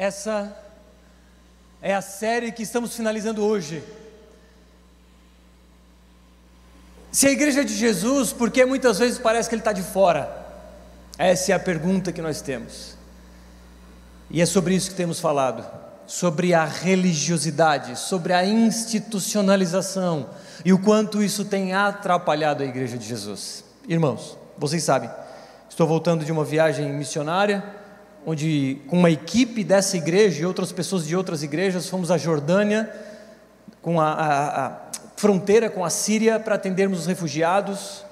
Essa é a série que estamos finalizando hoje. Se a igreja é de Jesus, por que muitas vezes parece que ele está de fora? Essa é a pergunta que nós temos. E é sobre isso que temos falado: sobre a religiosidade, sobre a institucionalização e o quanto isso tem atrapalhado a igreja de Jesus. Irmãos, vocês sabem, estou voltando de uma viagem missionária, onde com uma equipe dessa igreja e outras pessoas de outras igrejas fomos à Jordânia, com a, a, a fronteira com a Síria para atendermos os refugiados,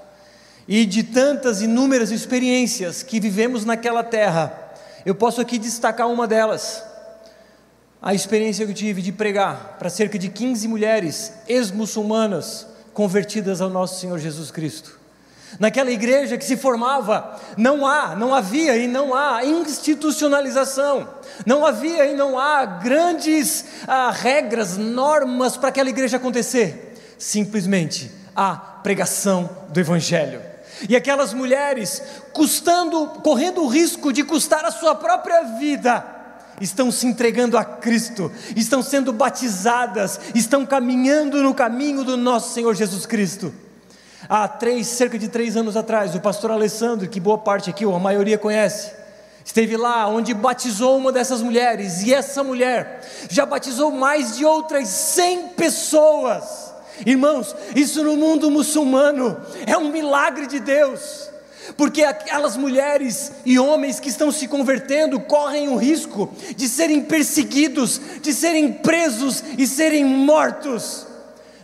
e de tantas inúmeras experiências que vivemos naquela terra, eu posso aqui destacar uma delas. A experiência que eu tive de pregar para cerca de 15 mulheres ex-muçulmanas convertidas ao nosso Senhor Jesus Cristo. Naquela igreja que se formava, não há, não havia e não há institucionalização, não havia e não há grandes ah, regras, normas para aquela igreja acontecer simplesmente a pregação do Evangelho. E aquelas mulheres, custando, correndo o risco de custar a sua própria vida, estão se entregando a Cristo, estão sendo batizadas, estão caminhando no caminho do nosso Senhor Jesus Cristo. Há três, cerca de três anos atrás, o pastor Alessandro, que boa parte aqui, ou a maioria conhece, esteve lá onde batizou uma dessas mulheres, e essa mulher já batizou mais de outras cem pessoas. Irmãos, isso no mundo muçulmano é um milagre de Deus, porque aquelas mulheres e homens que estão se convertendo correm o risco de serem perseguidos, de serem presos e serem mortos,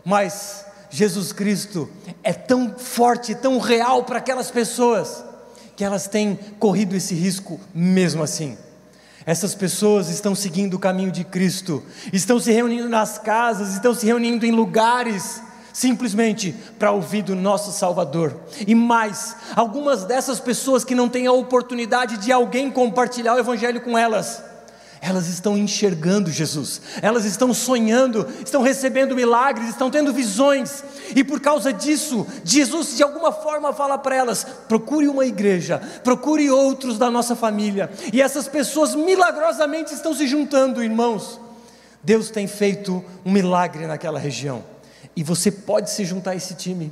mas Jesus Cristo é tão forte, tão real para aquelas pessoas, que elas têm corrido esse risco mesmo assim. Essas pessoas estão seguindo o caminho de Cristo, estão se reunindo nas casas, estão se reunindo em lugares, simplesmente para ouvir do nosso Salvador. E mais, algumas dessas pessoas que não têm a oportunidade de alguém compartilhar o Evangelho com elas, elas estão enxergando Jesus, elas estão sonhando, estão recebendo milagres, estão tendo visões, e por causa disso, Jesus de alguma forma fala para elas: procure uma igreja, procure outros da nossa família, e essas pessoas milagrosamente estão se juntando, irmãos. Deus tem feito um milagre naquela região, e você pode se juntar a esse time.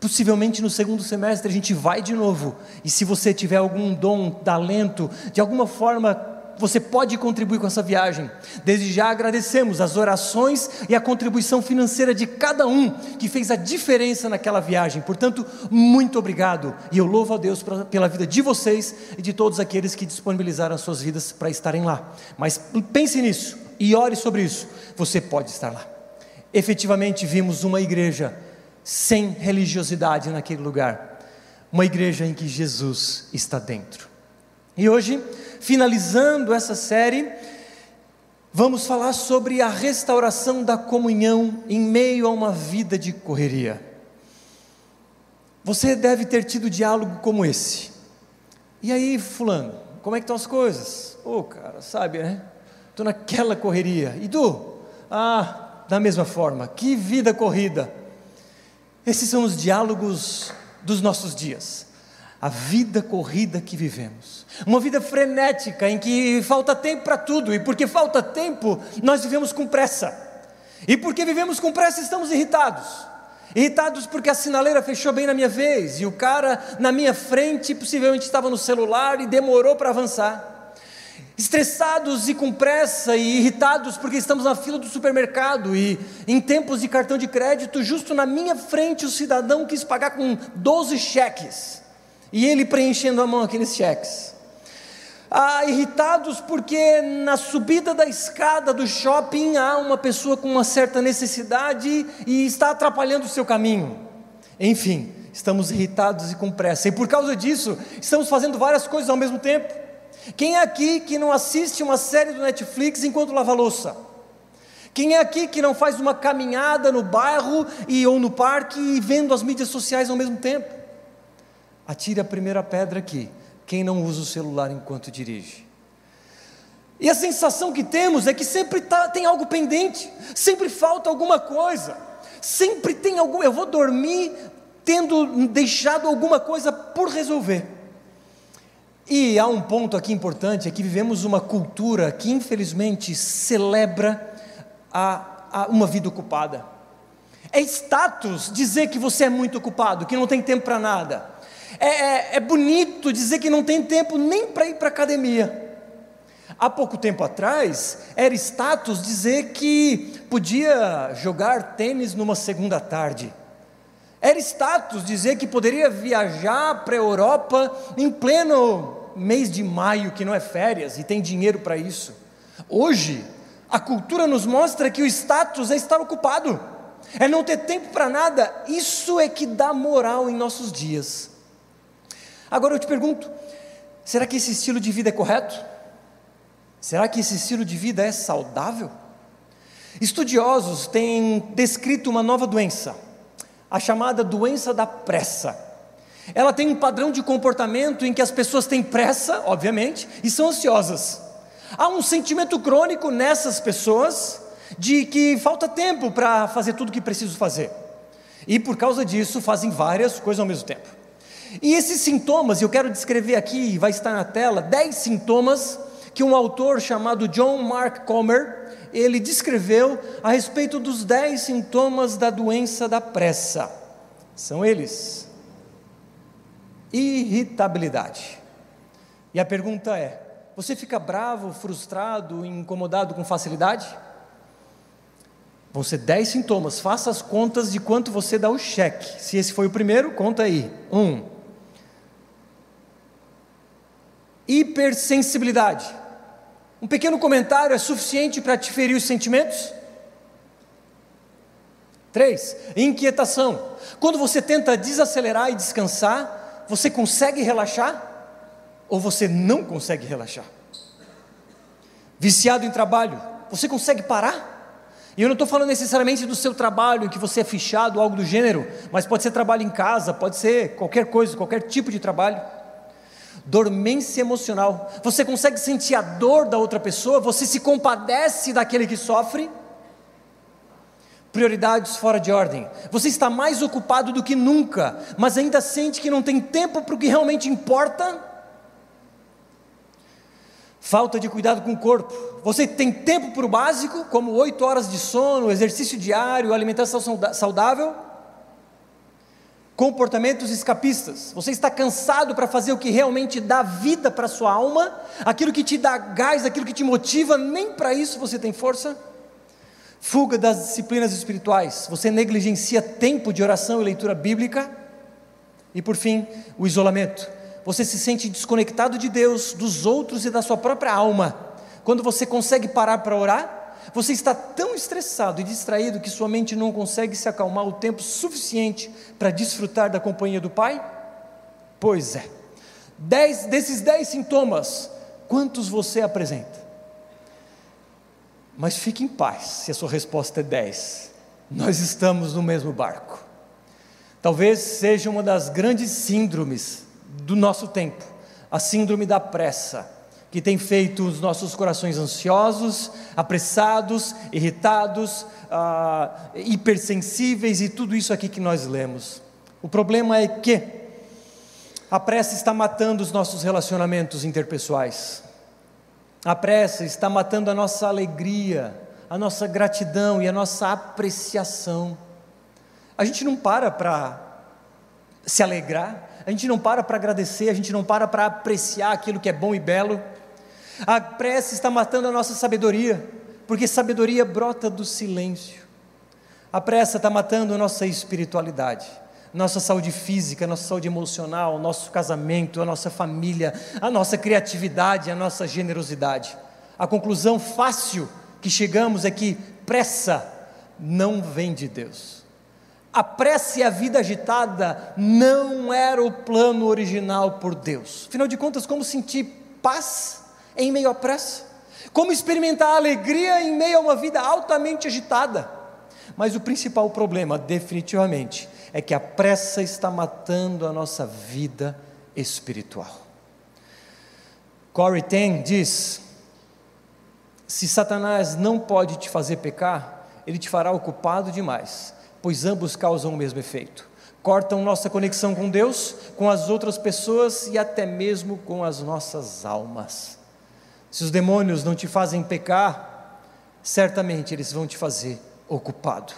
Possivelmente no segundo semestre a gente vai de novo, e se você tiver algum dom, talento, de alguma forma você pode contribuir com essa viagem. Desde já agradecemos as orações e a contribuição financeira de cada um que fez a diferença naquela viagem. Portanto, muito obrigado e eu louvo a Deus pela vida de vocês e de todos aqueles que disponibilizaram as suas vidas para estarem lá. Mas pense nisso e ore sobre isso. Você pode estar lá. Efetivamente vimos uma igreja sem religiosidade naquele lugar. Uma igreja em que Jesus está dentro. E hoje finalizando essa série, vamos falar sobre a restauração da comunhão em meio a uma vida de correria. Você deve ter tido diálogo como esse. E aí, fulano, como é que estão as coisas? Ô, oh, cara, sabe, né? Estou naquela correria. E tu? Ah, da mesma forma. Que vida corrida. Esses são os diálogos dos nossos dias a vida corrida que vivemos. Uma vida frenética em que falta tempo para tudo, e porque falta tempo, nós vivemos com pressa. E porque vivemos com pressa, estamos irritados. Irritados porque a sinaleira fechou bem na minha vez e o cara na minha frente possivelmente estava no celular e demorou para avançar. Estressados e com pressa e irritados porque estamos na fila do supermercado e em tempos de cartão de crédito, justo na minha frente o cidadão quis pagar com 12 cheques. E ele preenchendo a mão aqueles cheques. Ah, irritados porque na subida da escada do shopping há uma pessoa com uma certa necessidade e está atrapalhando o seu caminho. Enfim, estamos irritados e com pressa. E por causa disso, estamos fazendo várias coisas ao mesmo tempo. Quem é aqui que não assiste uma série do Netflix enquanto lava louça? Quem é aqui que não faz uma caminhada no bairro e ou no parque e vendo as mídias sociais ao mesmo tempo? Atire a primeira pedra aqui, quem não usa o celular enquanto dirige. E a sensação que temos é que sempre tá, tem algo pendente, sempre falta alguma coisa, sempre tem algum. Eu vou dormir tendo deixado alguma coisa por resolver. E há um ponto aqui importante: é que vivemos uma cultura que infelizmente celebra a, a uma vida ocupada. É status dizer que você é muito ocupado, que não tem tempo para nada. É, é, é, bonito dizer que não tem tempo nem para ir para a academia. Há pouco tempo atrás, era status dizer que podia jogar tênis numa segunda tarde. Era status dizer que poderia viajar para a Europa em pleno mês de maio, que não é férias, e tem dinheiro para isso. Hoje, a cultura nos mostra que o status é estar ocupado, é não ter tempo para nada. Isso é que dá moral em nossos dias. Agora eu te pergunto: será que esse estilo de vida é correto? Será que esse estilo de vida é saudável? Estudiosos têm descrito uma nova doença, a chamada doença da pressa. Ela tem um padrão de comportamento em que as pessoas têm pressa, obviamente, e são ansiosas. Há um sentimento crônico nessas pessoas de que falta tempo para fazer tudo o que preciso fazer. E por causa disso fazem várias coisas ao mesmo tempo. E esses sintomas, eu quero descrever aqui, vai estar na tela, 10 sintomas que um autor chamado John Mark Comer, ele descreveu a respeito dos dez sintomas da doença da pressa. São eles: irritabilidade. E a pergunta é: você fica bravo, frustrado, incomodado com facilidade? Vão ser dez sintomas. Faça as contas de quanto você dá o cheque. Se esse foi o primeiro, conta aí. Um. Hipersensibilidade. Um pequeno comentário é suficiente para te ferir os sentimentos? Três, inquietação. Quando você tenta desacelerar e descansar, você consegue relaxar ou você não consegue relaxar? Viciado em trabalho, você consegue parar? E eu não estou falando necessariamente do seu trabalho, em que você é fichado, algo do gênero, mas pode ser trabalho em casa, pode ser qualquer coisa, qualquer tipo de trabalho dormência emocional. Você consegue sentir a dor da outra pessoa, você se compadece daquele que sofre. Prioridades fora de ordem. Você está mais ocupado do que nunca, mas ainda sente que não tem tempo para o que realmente importa. Falta de cuidado com o corpo. Você tem tempo para o básico, como oito horas de sono, exercício diário, alimentação saudável comportamentos escapistas. Você está cansado para fazer o que realmente dá vida para a sua alma, aquilo que te dá gás, aquilo que te motiva, nem para isso você tem força. Fuga das disciplinas espirituais. Você negligencia tempo de oração e leitura bíblica. E por fim, o isolamento. Você se sente desconectado de Deus, dos outros e da sua própria alma. Quando você consegue parar para orar, você está tão estressado e distraído que sua mente não consegue se acalmar o tempo suficiente para desfrutar da companhia do Pai? Pois é. Dez, desses dez sintomas, quantos você apresenta? Mas fique em paz se a sua resposta é dez. Nós estamos no mesmo barco. Talvez seja uma das grandes síndromes do nosso tempo, a síndrome da pressa que tem feito os nossos corações ansiosos, apressados, irritados, ah, hipersensíveis e tudo isso aqui que nós lemos. O problema é que a pressa está matando os nossos relacionamentos interpessoais. A pressa está matando a nossa alegria, a nossa gratidão e a nossa apreciação. A gente não para para se alegrar, a gente não para para agradecer, a gente não para para apreciar aquilo que é bom e belo. A pressa está matando a nossa sabedoria, porque sabedoria brota do silêncio. A pressa está matando a nossa espiritualidade, nossa saúde física, nossa saúde emocional, nosso casamento, a nossa família, a nossa criatividade, a nossa generosidade. A conclusão fácil que chegamos é que pressa não vem de Deus. A pressa e a vida agitada não era o plano original por Deus. Afinal de contas, como sentir paz em meio à pressa, como experimentar alegria em meio a uma vida altamente agitada. Mas o principal problema, definitivamente, é que a pressa está matando a nossa vida espiritual. Corey Ten diz: se Satanás não pode te fazer pecar, ele te fará ocupado demais, pois ambos causam o mesmo efeito. cortam nossa conexão com Deus, com as outras pessoas e até mesmo com as nossas almas. Se os demônios não te fazem pecar, certamente eles vão te fazer ocupado.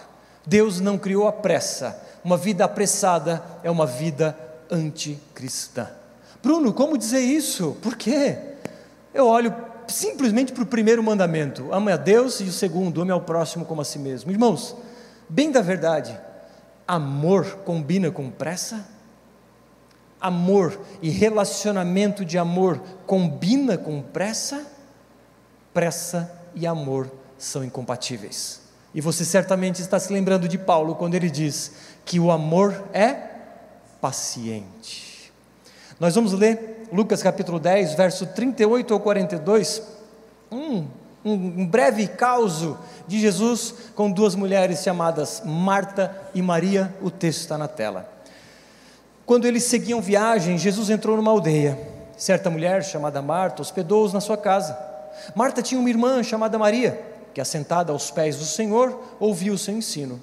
Deus não criou a pressa, uma vida apressada é uma vida anticristã. Bruno, como dizer isso? Por quê? Eu olho simplesmente para o primeiro mandamento: ame a Deus, e o segundo, ame ao próximo como a si mesmo. Irmãos, bem da verdade, amor combina com pressa? Amor e relacionamento de amor combina com pressa? Pressa e amor são incompatíveis. E você certamente está se lembrando de Paulo quando ele diz que o amor é paciente. Nós vamos ler Lucas capítulo 10, verso 38 ao 42, um, um breve caos de Jesus com duas mulheres chamadas Marta e Maria, o texto está na tela. Quando eles seguiam viagem, Jesus entrou numa aldeia. Certa mulher chamada Marta hospedou-os na sua casa. Marta tinha uma irmã chamada Maria, que assentada aos pés do Senhor, ouvia o seu ensino.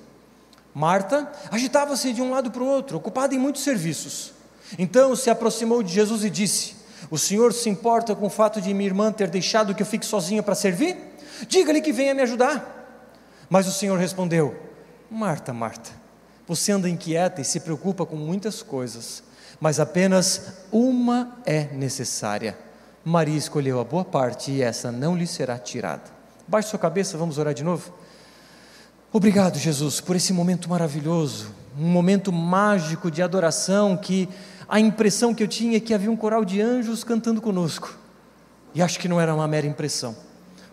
Marta agitava-se de um lado para o outro, ocupada em muitos serviços. Então se aproximou de Jesus e disse: O Senhor se importa com o fato de minha irmã ter deixado que eu fique sozinha para servir? Diga-lhe que venha me ajudar. Mas o Senhor respondeu: Marta, Marta, você anda inquieta e se preocupa com muitas coisas, mas apenas uma é necessária. Maria escolheu a boa parte e essa não lhe será tirada. Baixe sua cabeça, vamos orar de novo. Obrigado, Jesus, por esse momento maravilhoso, um momento mágico de adoração que a impressão que eu tinha é que havia um coral de anjos cantando conosco. E acho que não era uma mera impressão.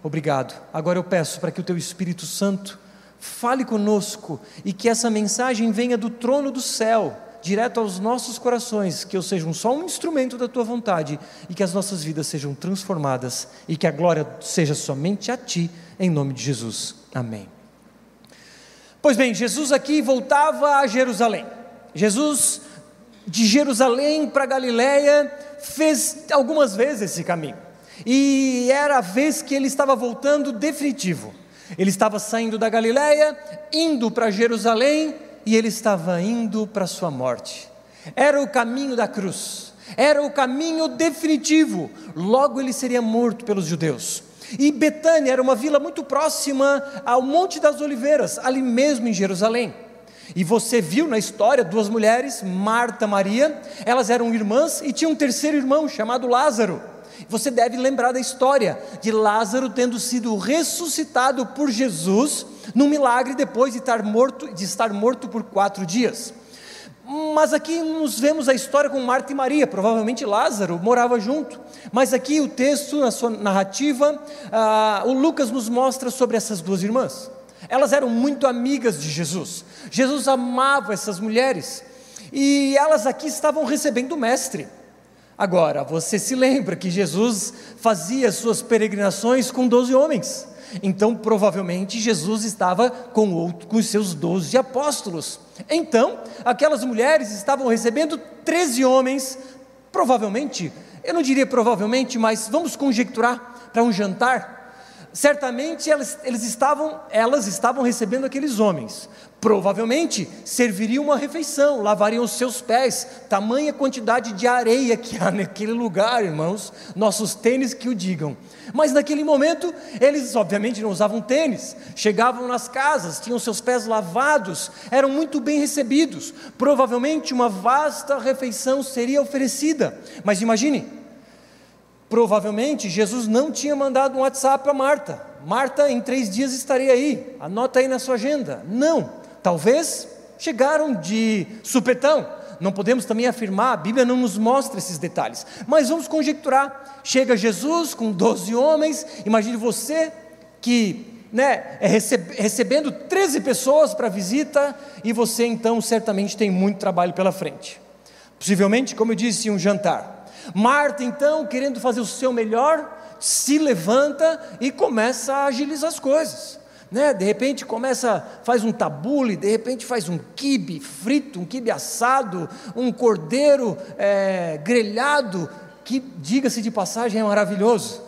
Obrigado. Agora eu peço para que o teu Espírito Santo fale conosco e que essa mensagem venha do trono do céu, direto aos nossos corações, que eu seja só um instrumento da tua vontade e que as nossas vidas sejam transformadas e que a glória seja somente a ti, em nome de Jesus. Amém. Pois bem, Jesus aqui voltava a Jerusalém. Jesus de Jerusalém para Galiléia fez algumas vezes esse caminho e era a vez que ele estava voltando definitivo. Ele estava saindo da Galiléia, indo para Jerusalém e ele estava indo para sua morte. Era o caminho da cruz, era o caminho definitivo. Logo ele seria morto pelos judeus. E Betânia era uma vila muito próxima ao Monte das Oliveiras, ali mesmo em Jerusalém. E você viu na história duas mulheres, Marta e Maria, elas eram irmãs e tinha um terceiro irmão chamado Lázaro. Você deve lembrar da história de Lázaro tendo sido ressuscitado por Jesus num milagre depois de estar morto, de estar morto por quatro dias. Mas aqui nos vemos a história com Marta e Maria, provavelmente Lázaro morava junto. Mas aqui o texto, na sua narrativa, ah, o Lucas nos mostra sobre essas duas irmãs. Elas eram muito amigas de Jesus. Jesus amava essas mulheres. E elas aqui estavam recebendo o Mestre. Agora, você se lembra que Jesus fazia suas peregrinações com doze homens. Então, provavelmente, Jesus estava com, com os seus doze apóstolos. Então, aquelas mulheres estavam recebendo treze homens, provavelmente, eu não diria provavelmente, mas vamos conjecturar para um jantar certamente elas, eles estavam, elas estavam recebendo aqueles homens. Provavelmente serviriam uma refeição, lavariam os seus pés, tamanha quantidade de areia que há naquele lugar, irmãos, nossos tênis que o digam. Mas naquele momento, eles obviamente não usavam tênis, chegavam nas casas, tinham seus pés lavados, eram muito bem recebidos. Provavelmente uma vasta refeição seria oferecida. Mas imagine, Provavelmente Jesus não tinha mandado um WhatsApp para Marta. Marta, em três dias estarei aí. Anota aí na sua agenda. Não. Talvez chegaram de supetão. Não podemos também afirmar, a Bíblia não nos mostra esses detalhes. Mas vamos conjecturar. Chega Jesus com 12 homens. Imagine você que né, é recebe, recebendo 13 pessoas para visita e você então certamente tem muito trabalho pela frente. Possivelmente, como eu disse, um jantar. Marta, então, querendo fazer o seu melhor, se levanta e começa a agilizar as coisas. Né? De repente começa, faz um tabule, de repente faz um quibe frito, um quibe assado, um cordeiro é, grelhado, que, diga-se de passagem, é maravilhoso.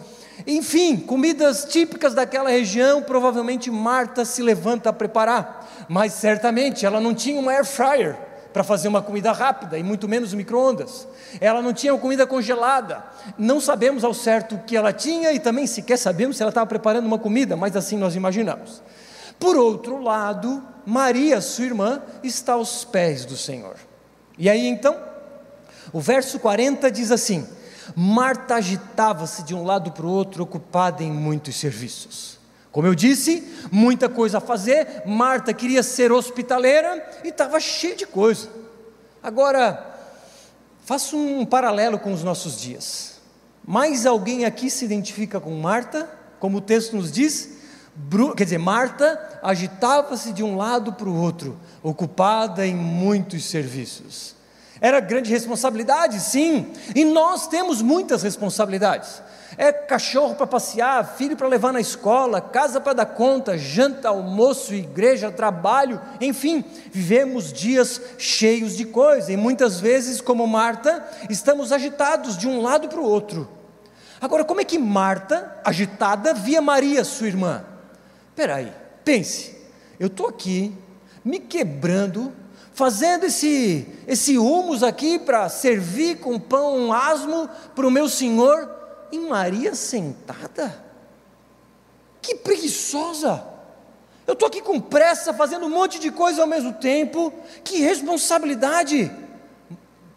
Enfim, comidas típicas daquela região, provavelmente Marta se levanta a preparar, mas certamente ela não tinha uma air fryer para fazer uma comida rápida e muito menos micro-ondas. Ela não tinha comida congelada. Não sabemos ao certo o que ela tinha e também sequer sabemos se ela estava preparando uma comida, mas assim nós imaginamos. Por outro lado, Maria, sua irmã, está aos pés do Senhor. E aí então, o verso 40 diz assim: Marta agitava-se de um lado para o outro, ocupada em muitos serviços. Como eu disse, muita coisa a fazer. Marta queria ser hospitaleira e estava cheia de coisa. Agora, faço um paralelo com os nossos dias. Mais alguém aqui se identifica com Marta, como o texto nos diz? Quer dizer, Marta agitava-se de um lado para o outro, ocupada em muitos serviços. Era grande responsabilidade, sim, e nós temos muitas responsabilidades. É cachorro para passear, filho para levar na escola, casa para dar conta, janta, almoço, igreja, trabalho, enfim, vivemos dias cheios de coisa e muitas vezes, como Marta, estamos agitados de um lado para o outro. Agora, como é que Marta, agitada, via Maria, sua irmã? Espera aí, pense, eu estou aqui me quebrando fazendo esse, esse humus aqui para servir com pão asmo para o meu senhor, e Maria sentada? Que preguiçosa! Eu estou aqui com pressa, fazendo um monte de coisa ao mesmo tempo, que responsabilidade!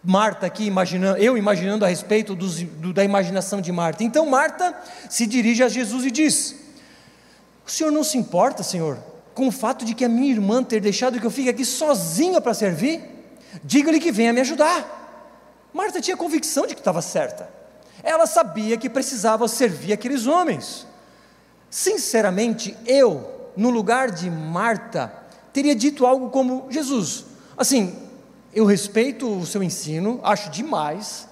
Marta aqui imaginando, eu imaginando a respeito dos, do, da imaginação de Marta. Então Marta se dirige a Jesus e diz: O senhor não se importa, Senhor, com o fato de que a minha irmã ter deixado que eu fique aqui sozinha para servir, diga-lhe que venha me ajudar. Marta tinha convicção de que estava certa. Ela sabia que precisava servir aqueles homens. Sinceramente, eu, no lugar de Marta, teria dito algo como: Jesus, assim, eu respeito o seu ensino, acho demais.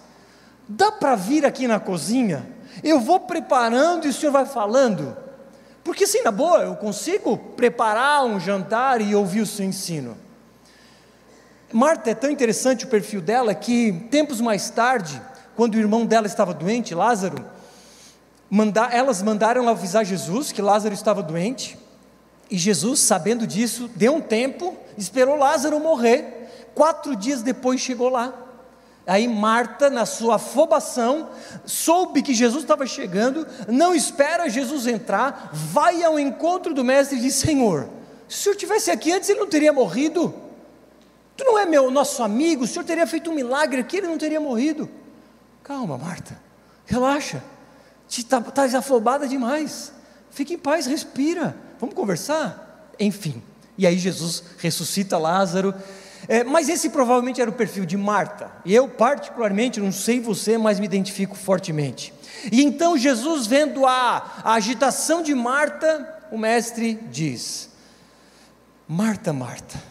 Dá para vir aqui na cozinha? Eu vou preparando e o senhor vai falando. Porque, sim, na boa, eu consigo preparar um jantar e ouvir o seu ensino. Marta é tão interessante o perfil dela que, tempos mais tarde, quando o irmão dela estava doente, Lázaro, manda, elas mandaram avisar Jesus que Lázaro estava doente. E Jesus, sabendo disso, deu um tempo, esperou Lázaro morrer. Quatro dias depois chegou lá. Aí Marta, na sua afobação, soube que Jesus estava chegando, não espera Jesus entrar, vai ao encontro do mestre e diz: Senhor, se o senhor tivesse aqui antes, ele não teria morrido. Tu não é meu nosso amigo, o senhor teria feito um milagre aqui, ele não teria morrido. Calma, Marta, relaxa, está tá afobada demais. Fique em paz, respira, vamos conversar. Enfim, e aí Jesus ressuscita Lázaro é, mas esse provavelmente era o perfil de Marta. E eu, particularmente, não sei você, mas me identifico fortemente. E então Jesus, vendo a, a agitação de Marta, o mestre diz: Marta, Marta,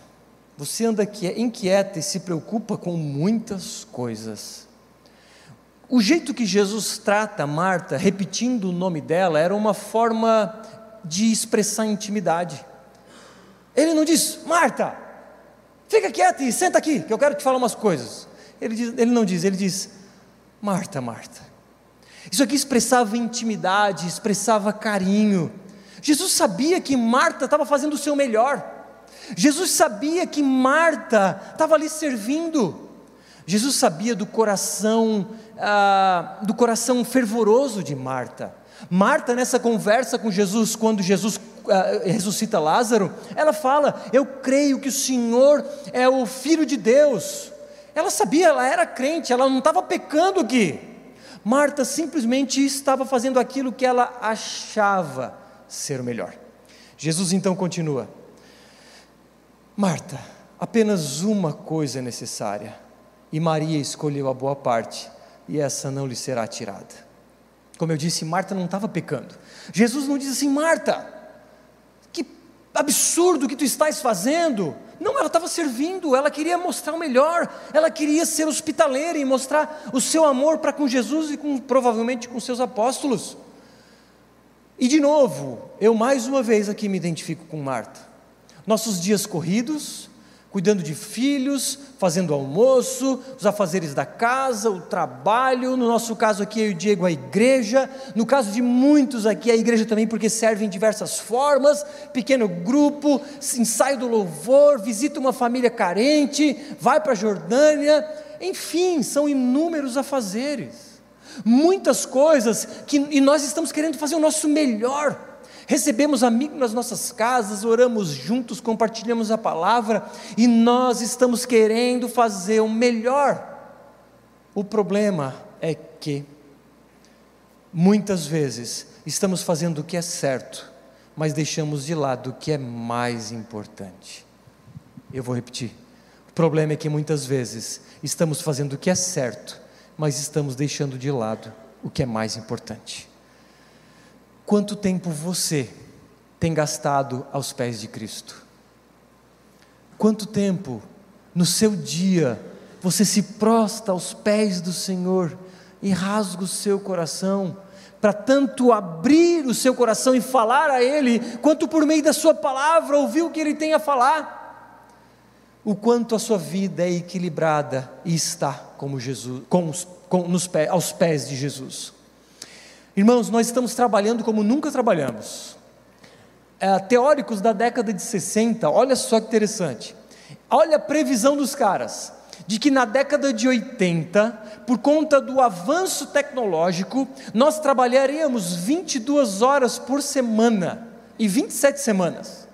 você anda inquieta e se preocupa com muitas coisas. O jeito que Jesus trata Marta, repetindo o nome dela, era uma forma de expressar intimidade. Ele não diz, Marta, Fica quieto e senta aqui, que eu quero te falar umas coisas. Ele, diz, ele não diz, ele diz: Marta, Marta. Isso aqui expressava intimidade, expressava carinho. Jesus sabia que Marta estava fazendo o seu melhor. Jesus sabia que Marta estava ali servindo. Jesus sabia do coração, ah, do coração fervoroso de Marta. Marta, nessa conversa com Jesus, quando Jesus uh, ressuscita Lázaro, ela fala: Eu creio que o Senhor é o Filho de Deus. Ela sabia, ela era crente, ela não estava pecando aqui. Marta simplesmente estava fazendo aquilo que ela achava ser o melhor. Jesus então continua: Marta, apenas uma coisa é necessária, e Maria escolheu a boa parte, e essa não lhe será tirada. Como eu disse, Marta não estava pecando. Jesus não diz assim, Marta, que absurdo que tu estás fazendo. Não, ela estava servindo, ela queria mostrar o melhor, ela queria ser hospitaleira e mostrar o seu amor para com Jesus e com, provavelmente com seus apóstolos. E de novo, eu mais uma vez aqui me identifico com Marta. Nossos dias corridos, cuidando de filhos, fazendo almoço, os afazeres da casa, o trabalho, no nosso caso aqui eu Diego a igreja, no caso de muitos aqui a igreja também porque serve em diversas formas, pequeno grupo, ensaio do louvor, visita uma família carente, vai para a Jordânia, enfim, são inúmeros afazeres. Muitas coisas que e nós estamos querendo fazer o nosso melhor recebemos amigos nas nossas casas, oramos juntos, compartilhamos a palavra e nós estamos querendo fazer o melhor. O problema é que, muitas vezes, estamos fazendo o que é certo, mas deixamos de lado o que é mais importante. Eu vou repetir. O problema é que muitas vezes estamos fazendo o que é certo, mas estamos deixando de lado o que é mais importante. Quanto tempo você tem gastado aos pés de Cristo? Quanto tempo no seu dia você se prosta aos pés do Senhor e rasga o seu coração, para tanto abrir o seu coração e falar a Ele, quanto por meio da Sua palavra ouvir o que Ele tem a falar? O quanto a sua vida é equilibrada e está como Jesus, com, com, nos aos pés de Jesus. Irmãos, nós estamos trabalhando como nunca trabalhamos. É, teóricos da década de 60, olha só que interessante. Olha a previsão dos caras, de que na década de 80, por conta do avanço tecnológico, nós trabalharíamos 22 horas por semana e 27 semanas.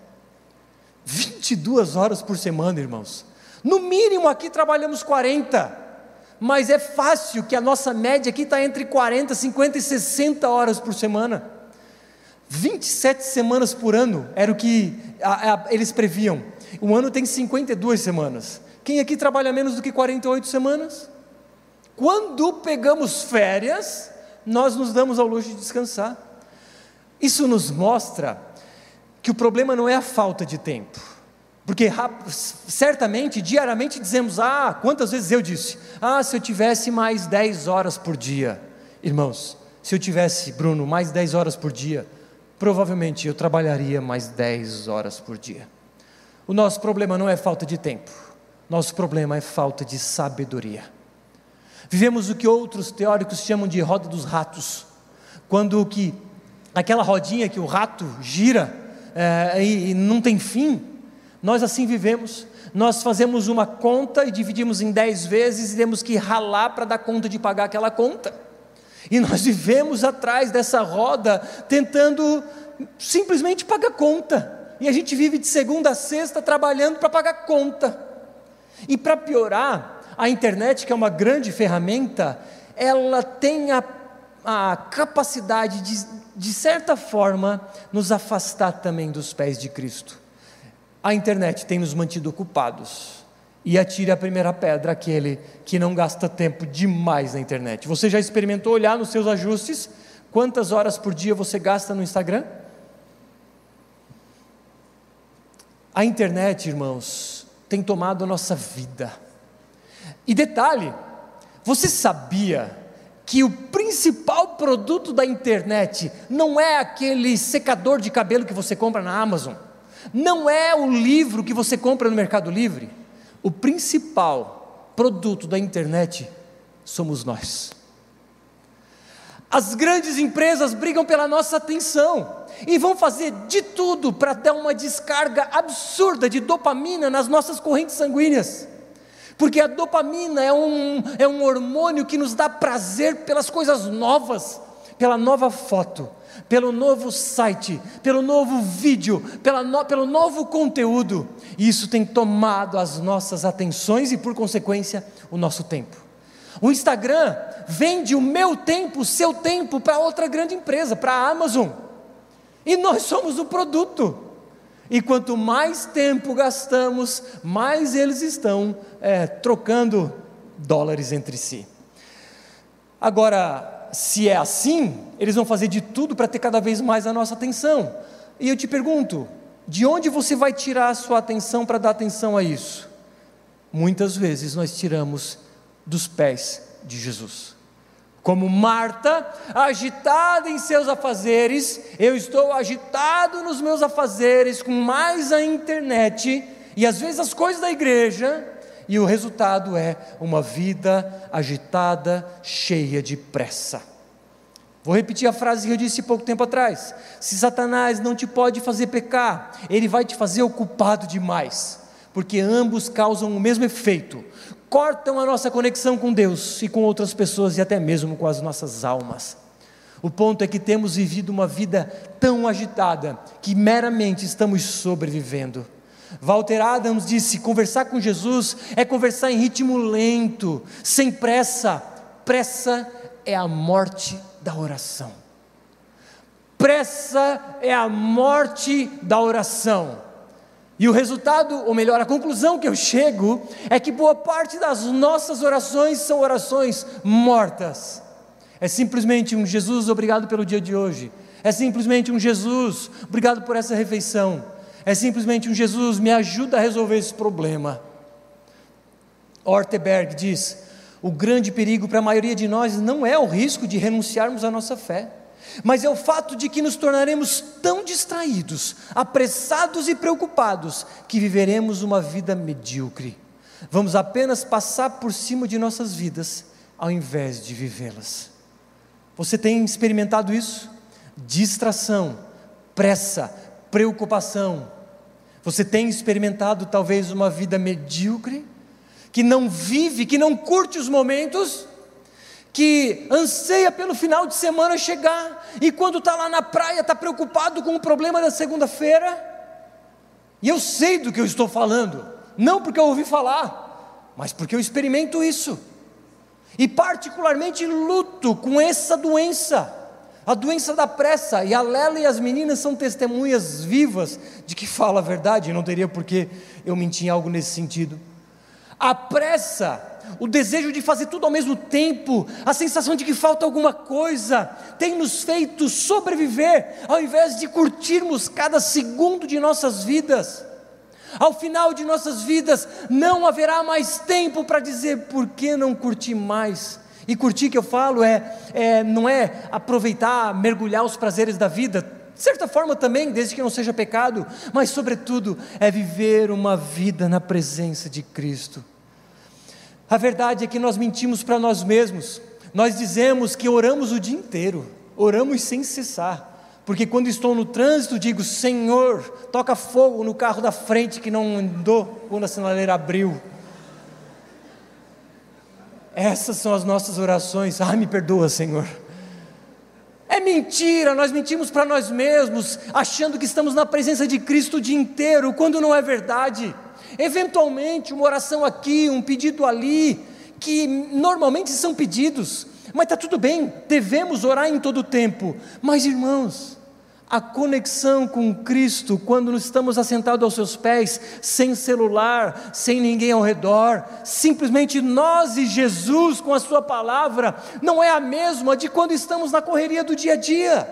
22 horas por semana, irmãos. No mínimo aqui trabalhamos 40 mas é fácil que a nossa média aqui está entre 40, 50 e 60 horas por semana. 27 semanas por ano era o que a, a, eles previam. O ano tem 52 semanas. Quem aqui trabalha menos do que 48 semanas? Quando pegamos férias, nós nos damos ao luxo de descansar. Isso nos mostra que o problema não é a falta de tempo porque certamente, diariamente dizemos: Ah, quantas vezes eu disse? Ah, se eu tivesse mais 10 horas por dia. Irmãos, se eu tivesse, Bruno, mais 10 horas por dia, provavelmente eu trabalharia mais 10 horas por dia. O nosso problema não é falta de tempo, nosso problema é falta de sabedoria. Vivemos o que outros teóricos chamam de roda dos ratos, quando que aquela rodinha que o rato gira é, e, e não tem fim, nós assim vivemos. Nós fazemos uma conta e dividimos em dez vezes e temos que ralar para dar conta de pagar aquela conta. E nós vivemos atrás dessa roda tentando simplesmente pagar conta. E a gente vive de segunda a sexta trabalhando para pagar conta. E para piorar, a internet, que é uma grande ferramenta, ela tem a, a capacidade de, de certa forma, nos afastar também dos pés de Cristo. A internet tem nos mantido ocupados. E atire a primeira pedra aquele que não gasta tempo demais na internet. Você já experimentou olhar nos seus ajustes quantas horas por dia você gasta no Instagram? A internet, irmãos, tem tomado a nossa vida. E detalhe, você sabia que o principal produto da internet não é aquele secador de cabelo que você compra na Amazon? Não é o livro que você compra no Mercado Livre. O principal produto da internet somos nós. As grandes empresas brigam pela nossa atenção e vão fazer de tudo para dar uma descarga absurda de dopamina nas nossas correntes sanguíneas. Porque a dopamina é um, é um hormônio que nos dá prazer pelas coisas novas, pela nova foto, pelo novo site, pelo novo vídeo, no, pelo novo conteúdo. E isso tem tomado as nossas atenções e, por consequência, o nosso tempo. O Instagram vende o meu tempo, o seu tempo, para outra grande empresa, para a Amazon. E nós somos o produto. E quanto mais tempo gastamos, mais eles estão é, trocando dólares entre si. Agora, se é assim, eles vão fazer de tudo para ter cada vez mais a nossa atenção. E eu te pergunto: de onde você vai tirar a sua atenção para dar atenção a isso? Muitas vezes nós tiramos dos pés de Jesus. Como Marta, agitada em seus afazeres, eu estou agitado nos meus afazeres, com mais a internet, e às vezes as coisas da igreja, e o resultado é uma vida agitada, cheia de pressa. Vou repetir a frase que eu disse pouco tempo atrás: se Satanás não te pode fazer pecar, ele vai te fazer ocupado demais, porque ambos causam o mesmo efeito, cortam a nossa conexão com Deus e com outras pessoas e até mesmo com as nossas almas. O ponto é que temos vivido uma vida tão agitada que meramente estamos sobrevivendo. Walter Adams disse: conversar com Jesus é conversar em ritmo lento, sem pressa. Pressa é a morte da oração. Pressa é a morte da oração. E o resultado, ou melhor, a conclusão que eu chego, é que boa parte das nossas orações são orações mortas. É simplesmente um Jesus, obrigado pelo dia de hoje. É simplesmente um Jesus, obrigado por essa refeição. É simplesmente um Jesus, me ajuda a resolver esse problema. Orteberg diz: o grande perigo para a maioria de nós não é o risco de renunciarmos à nossa fé, mas é o fato de que nos tornaremos tão distraídos, apressados e preocupados, que viveremos uma vida medíocre. Vamos apenas passar por cima de nossas vidas, ao invés de vivê-las. Você tem experimentado isso? Distração, pressa, preocupação. Você tem experimentado talvez uma vida medíocre? que não vive, que não curte os momentos, que anseia pelo final de semana chegar, e quando está lá na praia está preocupado com o problema da segunda-feira. E eu sei do que eu estou falando, não porque eu ouvi falar, mas porque eu experimento isso. E particularmente luto com essa doença, a doença da pressa. E a Lela e as meninas são testemunhas vivas de que fala a verdade, não teria por que eu mentir em algo nesse sentido a pressa, o desejo de fazer tudo ao mesmo tempo, a sensação de que falta alguma coisa, tem nos feito sobreviver, ao invés de curtirmos cada segundo de nossas vidas. Ao final de nossas vidas, não haverá mais tempo para dizer por que não curtir mais. E curtir que eu falo é, é, não é aproveitar, mergulhar os prazeres da vida, de certa forma também, desde que não seja pecado, mas, sobretudo, é viver uma vida na presença de Cristo. A verdade é que nós mentimos para nós mesmos, nós dizemos que oramos o dia inteiro, oramos sem cessar, porque quando estou no trânsito digo: Senhor, toca fogo no carro da frente que não andou quando a sinaleira abriu. Essas são as nossas orações. Ai, me perdoa, Senhor. É mentira, nós mentimos para nós mesmos, achando que estamos na presença de Cristo o dia inteiro, quando não é verdade. Eventualmente, uma oração aqui, um pedido ali, que normalmente são pedidos, mas está tudo bem, devemos orar em todo o tempo. Mas, irmãos, a conexão com Cristo, quando estamos assentados aos seus pés, sem celular, sem ninguém ao redor, simplesmente nós e Jesus com a Sua palavra, não é a mesma de quando estamos na correria do dia a dia.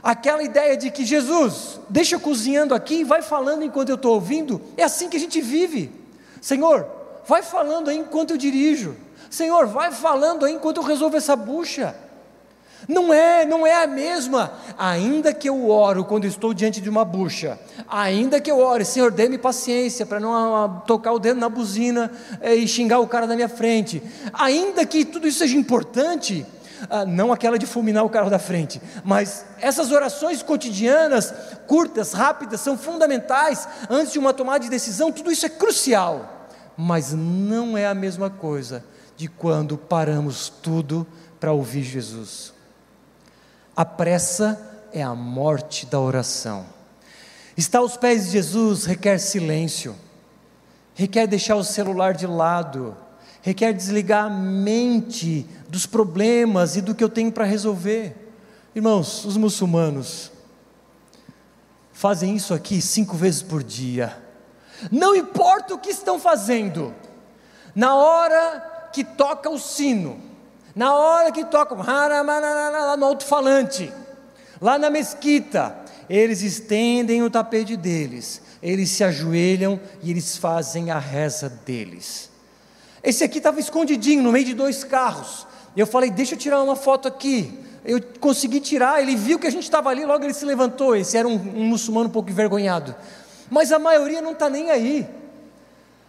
Aquela ideia de que Jesus, deixa eu cozinhando aqui, vai falando enquanto eu estou ouvindo, é assim que a gente vive. Senhor, vai falando aí enquanto eu dirijo. Senhor, vai falando aí enquanto eu resolvo essa bucha. Não é, não é a mesma. Ainda que eu oro quando estou diante de uma bucha, ainda que eu ore, Senhor, dê-me paciência para não ah, tocar o dedo na buzina eh, e xingar o cara da minha frente. Ainda que tudo isso seja importante, ah, não aquela de fulminar o carro da frente, mas essas orações cotidianas, curtas, rápidas, são fundamentais antes de uma tomada de decisão, tudo isso é crucial, mas não é a mesma coisa de quando paramos tudo para ouvir Jesus. A pressa é a morte da oração. Estar aos pés de Jesus requer silêncio, requer deixar o celular de lado, requer desligar a mente dos problemas e do que eu tenho para resolver. Irmãos, os muçulmanos fazem isso aqui cinco vezes por dia. Não importa o que estão fazendo, na hora que toca o sino, na hora que tocam lá no alto-falante, lá na mesquita, eles estendem o tapete deles, eles se ajoelham e eles fazem a reza deles. Esse aqui estava escondidinho no meio de dois carros. Eu falei, deixa eu tirar uma foto aqui. Eu consegui tirar, ele viu que a gente estava ali, logo ele se levantou. Esse era um, um muçulmano um pouco envergonhado. Mas a maioria não está nem aí.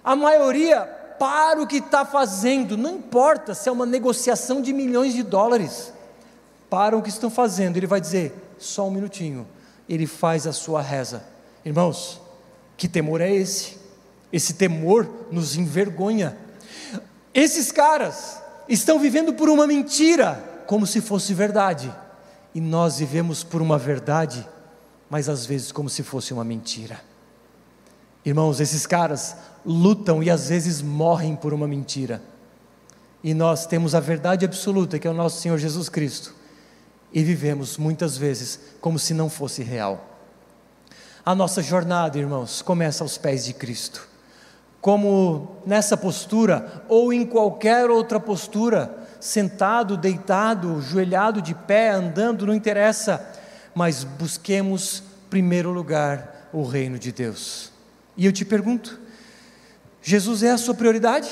A maioria para o que está fazendo, não importa se é uma negociação de milhões de dólares, para o que estão fazendo, ele vai dizer: só um minutinho, ele faz a sua reza. Irmãos, que temor é esse? Esse temor nos envergonha. Esses caras estão vivendo por uma mentira, como se fosse verdade, e nós vivemos por uma verdade, mas às vezes como se fosse uma mentira. Irmãos, esses caras lutam e às vezes morrem por uma mentira. E nós temos a verdade absoluta, que é o nosso Senhor Jesus Cristo, e vivemos muitas vezes como se não fosse real. A nossa jornada, irmãos, começa aos pés de Cristo. Como nessa postura, ou em qualquer outra postura, sentado, deitado, joelhado, de pé, andando, não interessa, mas busquemos, primeiro lugar, o reino de Deus. E eu te pergunto: Jesus é a sua prioridade?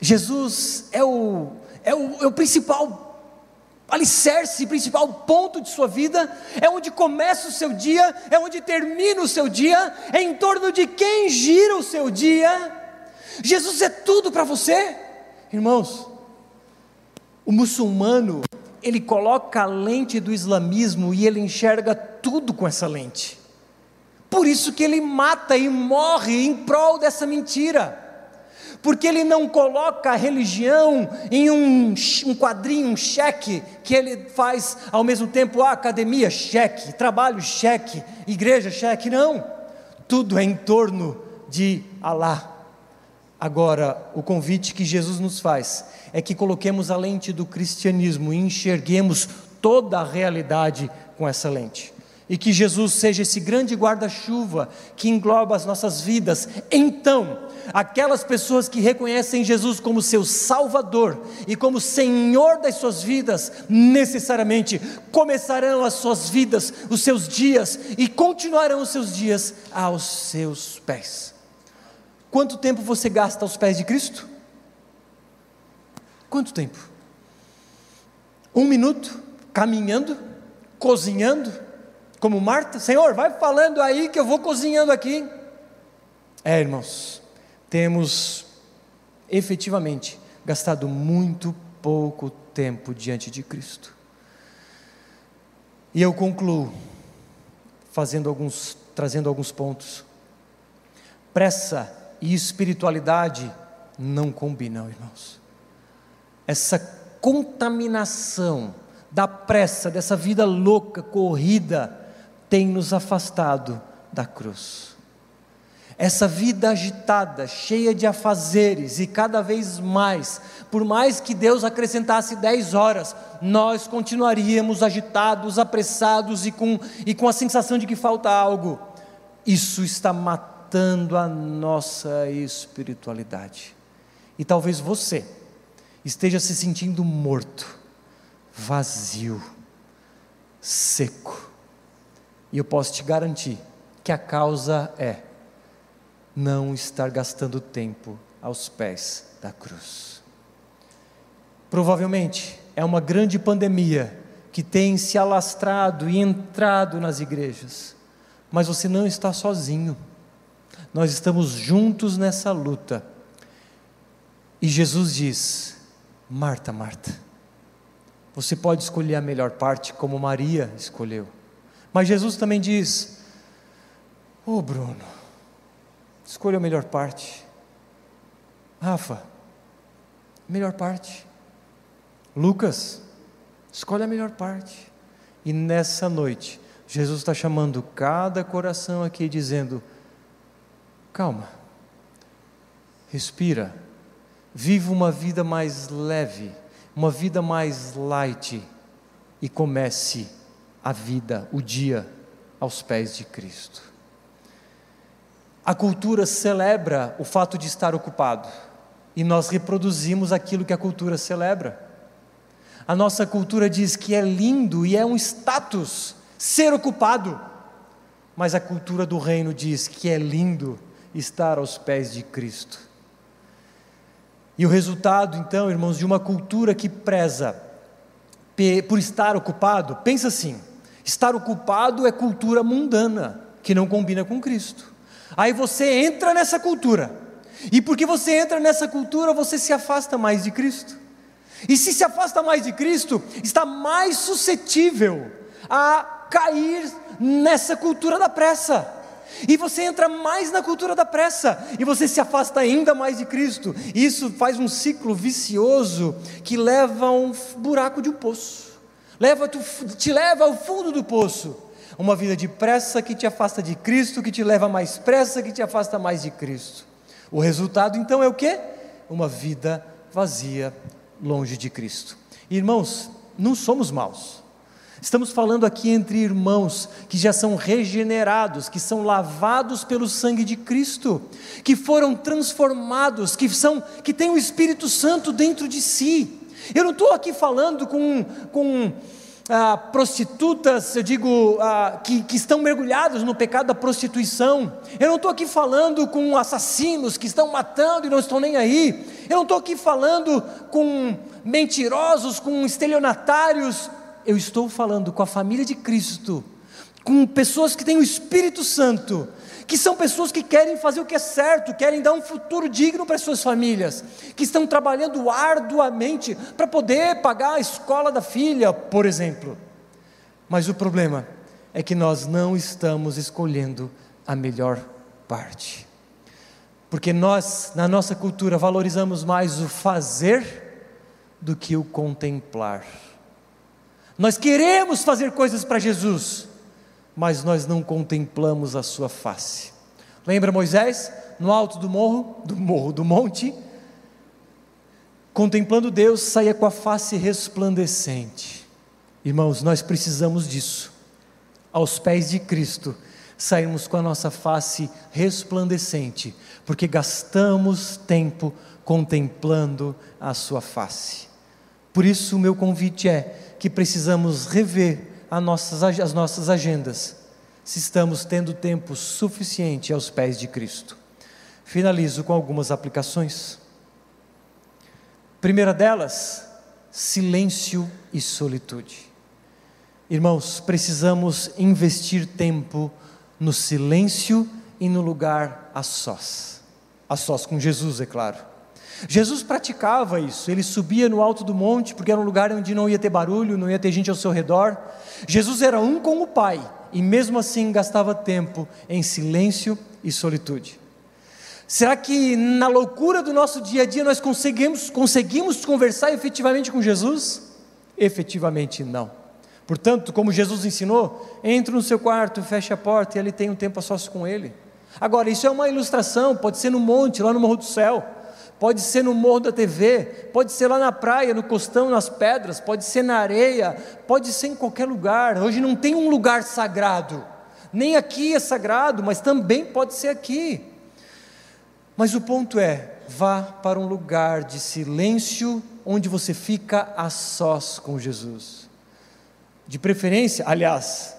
Jesus é o, é o, é o principal alicerce, principal ponto de sua vida, é onde começa o seu dia, é onde termina o seu dia, é em torno de quem gira o seu dia. Jesus é tudo para você, irmãos. O muçulmano, ele coloca a lente do islamismo e ele enxerga tudo com essa lente. Por isso que ele mata e morre em prol dessa mentira. Porque ele não coloca a religião em um, um quadrinho, um cheque, que ele faz ao mesmo tempo a academia, cheque, trabalho, cheque, igreja, cheque, não. Tudo é em torno de Alá. Agora, o convite que Jesus nos faz é que coloquemos a lente do cristianismo e enxerguemos toda a realidade com essa lente e que Jesus seja esse grande guarda-chuva que engloba as nossas vidas. Então, aquelas pessoas que reconhecem Jesus como seu Salvador e como Senhor das suas vidas, necessariamente começarão as suas vidas, os seus dias e continuarão os seus dias aos seus pés. Quanto tempo você gasta aos pés de Cristo? Quanto tempo? Um minuto caminhando, cozinhando? Como Marta, Senhor, vai falando aí que eu vou cozinhando aqui. É, irmãos, temos efetivamente gastado muito pouco tempo diante de Cristo. E eu concluo fazendo alguns, trazendo alguns pontos. Pressa e espiritualidade não combinam, irmãos. Essa contaminação da pressa, dessa vida louca, corrida, tem nos afastado da cruz. Essa vida agitada, cheia de afazeres e cada vez mais, por mais que Deus acrescentasse dez horas, nós continuaríamos agitados, apressados e com, e com a sensação de que falta algo. Isso está matando a nossa espiritualidade. E talvez você esteja se sentindo morto, vazio, seco e eu posso te garantir que a causa é não estar gastando tempo aos pés da cruz. Provavelmente é uma grande pandemia que tem se alastrado e entrado nas igrejas, mas você não está sozinho. Nós estamos juntos nessa luta. E Jesus diz: Marta, Marta, você pode escolher a melhor parte como Maria escolheu. Mas Jesus também diz: Ô oh, Bruno, escolha a melhor parte. Rafa, melhor parte. Lucas, escolha a melhor parte. E nessa noite, Jesus está chamando cada coração aqui, dizendo: calma, respira, viva uma vida mais leve, uma vida mais light e comece a vida, o dia aos pés de Cristo. A cultura celebra o fato de estar ocupado e nós reproduzimos aquilo que a cultura celebra. A nossa cultura diz que é lindo e é um status ser ocupado, mas a cultura do reino diz que é lindo estar aos pés de Cristo. E o resultado, então, irmãos, de uma cultura que preza por estar ocupado, pensa assim: Estar ocupado é cultura mundana. que não combina com Cristo. Aí você entra nessa cultura, e porque você entra nessa cultura, você se afasta mais de Cristo. E se se afasta mais de Cristo, está mais suscetível a cair nessa cultura da pressa. E você entra mais na cultura da pressa, e você se afasta ainda mais de Cristo. E isso faz um ciclo vicioso que leva a um buraco de um poço. Leva, te leva ao fundo do poço. Uma vida de pressa que te afasta de Cristo, que te leva mais pressa, que te afasta mais de Cristo. O resultado então é o que? Uma vida vazia, longe de Cristo. Irmãos, não somos maus. Estamos falando aqui entre irmãos que já são regenerados, que são lavados pelo sangue de Cristo, que foram transformados, que são que têm o Espírito Santo dentro de si. Eu não estou aqui falando com, com ah, prostitutas, eu digo, ah, que, que estão mergulhados no pecado da prostituição. Eu não estou aqui falando com assassinos que estão matando e não estão nem aí. Eu não estou aqui falando com mentirosos, com estelionatários eu estou falando com a família de Cristo, com pessoas que têm o Espírito Santo, que são pessoas que querem fazer o que é certo, querem dar um futuro digno para as suas famílias, que estão trabalhando arduamente para poder pagar a escola da filha, por exemplo. Mas o problema é que nós não estamos escolhendo a melhor parte. Porque nós, na nossa cultura, valorizamos mais o fazer do que o contemplar. Nós queremos fazer coisas para Jesus, mas nós não contemplamos a sua face. Lembra Moisés no alto do morro, do morro do monte, contemplando Deus, saía com a face resplandecente. Irmãos, nós precisamos disso. Aos pés de Cristo, saímos com a nossa face resplandecente, porque gastamos tempo contemplando a sua face. Por isso, o meu convite é: que precisamos rever nossas, as nossas agendas, se estamos tendo tempo suficiente aos pés de Cristo. Finalizo com algumas aplicações. Primeira delas, silêncio e solitude. Irmãos, precisamos investir tempo no silêncio e no lugar a sós. A sós com Jesus, é claro. Jesus praticava isso, ele subia no alto do monte, porque era um lugar onde não ia ter barulho, não ia ter gente ao seu redor. Jesus era um com o Pai, e mesmo assim gastava tempo em silêncio e solitude. Será que na loucura do nosso dia a dia nós conseguimos, conseguimos conversar efetivamente com Jesus? Efetivamente não. Portanto, como Jesus ensinou, entre no seu quarto, feche a porta e ali tem um tempo a sós com Ele. Agora, isso é uma ilustração, pode ser no monte, lá no Morro do Céu pode ser no morro da TV, pode ser lá na praia, no costão, nas pedras, pode ser na areia, pode ser em qualquer lugar. Hoje não tem um lugar sagrado, nem aqui é sagrado, mas também pode ser aqui. Mas o ponto é: vá para um lugar de silêncio, onde você fica a sós com Jesus. De preferência, aliás,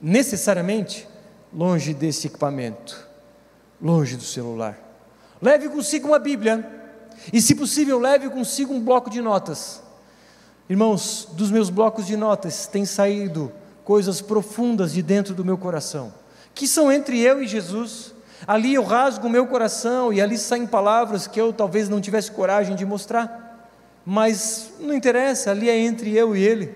necessariamente, longe desse equipamento, longe do celular. Leve consigo uma Bíblia e, se possível, leve consigo um bloco de notas. Irmãos, dos meus blocos de notas têm saído coisas profundas de dentro do meu coração, que são entre eu e Jesus. Ali eu rasgo o meu coração e ali saem palavras que eu talvez não tivesse coragem de mostrar, mas não interessa, ali é entre eu e Ele.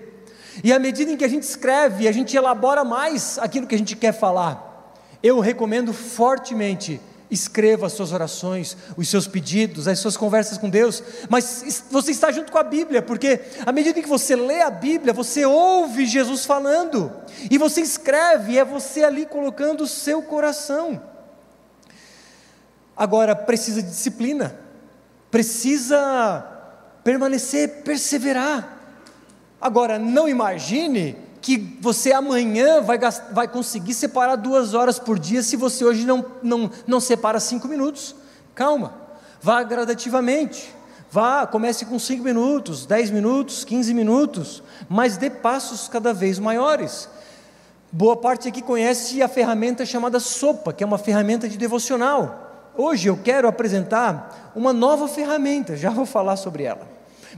E à medida em que a gente escreve, a gente elabora mais aquilo que a gente quer falar. Eu recomendo fortemente Escreva as suas orações, os seus pedidos, as suas conversas com Deus, mas você está junto com a Bíblia, porque à medida que você lê a Bíblia, você ouve Jesus falando, e você escreve, é você ali colocando o seu coração. Agora, precisa de disciplina, precisa permanecer, perseverar. Agora, não imagine que você amanhã vai, vai conseguir separar duas horas por dia se você hoje não, não, não separa cinco minutos. Calma, vá gradativamente. Vá, comece com cinco minutos, dez minutos, quinze minutos, mas dê passos cada vez maiores. Boa parte aqui conhece a ferramenta chamada Sopa, que é uma ferramenta de devocional. Hoje eu quero apresentar uma nova ferramenta, já vou falar sobre ela.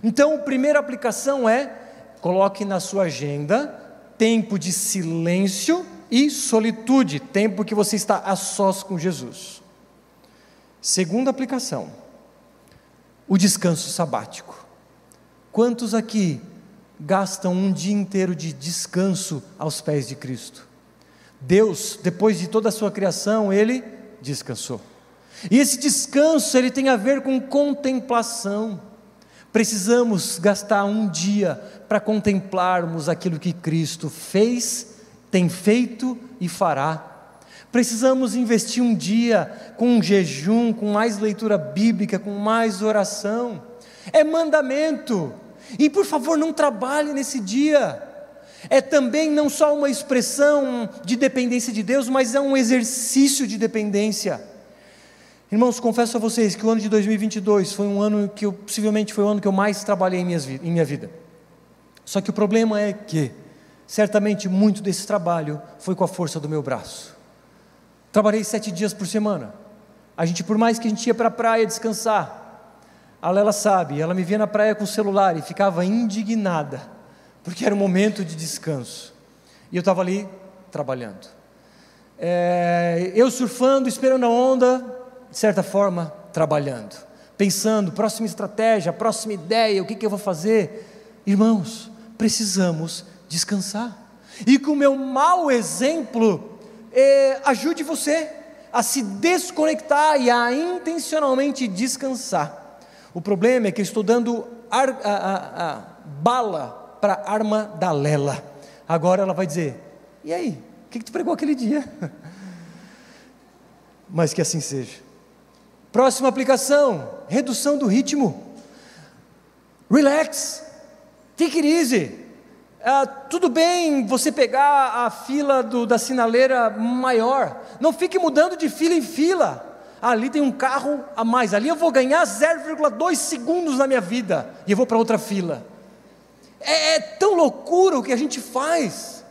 Então, a primeira aplicação é: coloque na sua agenda tempo de silêncio e solitude, tempo que você está a sós com Jesus. Segunda aplicação, o descanso sabático. Quantos aqui gastam um dia inteiro de descanso aos pés de Cristo? Deus, depois de toda a sua criação, ele descansou. E esse descanso, ele tem a ver com contemplação. Precisamos gastar um dia para contemplarmos aquilo que Cristo fez, tem feito e fará. Precisamos investir um dia com um jejum, com mais leitura bíblica, com mais oração. É mandamento. E por favor, não trabalhe nesse dia. É também não só uma expressão de dependência de Deus, mas é um exercício de dependência. Irmãos, confesso a vocês que o ano de 2022 foi um ano que eu, possivelmente foi o ano que eu mais trabalhei em, minhas, em minha vida. Só que o problema é que, certamente, muito desse trabalho foi com a força do meu braço. Trabalhei sete dias por semana. A gente, por mais que a gente ia para a praia descansar, a Lela sabe, ela me via na praia com o celular e ficava indignada, porque era um momento de descanso. E eu estava ali trabalhando. É, eu surfando, esperando a onda, de certa forma, trabalhando, pensando, próxima estratégia, próxima ideia, o que, que eu vou fazer. Irmãos, precisamos descansar. E com o meu mau exemplo, é, ajude você a se desconectar e a intencionalmente descansar. O problema é que eu estou dando ar, a, a, a bala para a arma da Lela. Agora ela vai dizer: E aí? O que, que tu pregou aquele dia? Mas que assim seja. Próxima aplicação: redução do ritmo. Relax, take it easy. Ah, tudo bem você pegar a fila do, da sinaleira maior, não fique mudando de fila em fila. ali tem um carro a mais, ali eu vou ganhar 0,2 segundos na minha vida e eu vou para outra fila. É, é tão loucura o que a gente faz.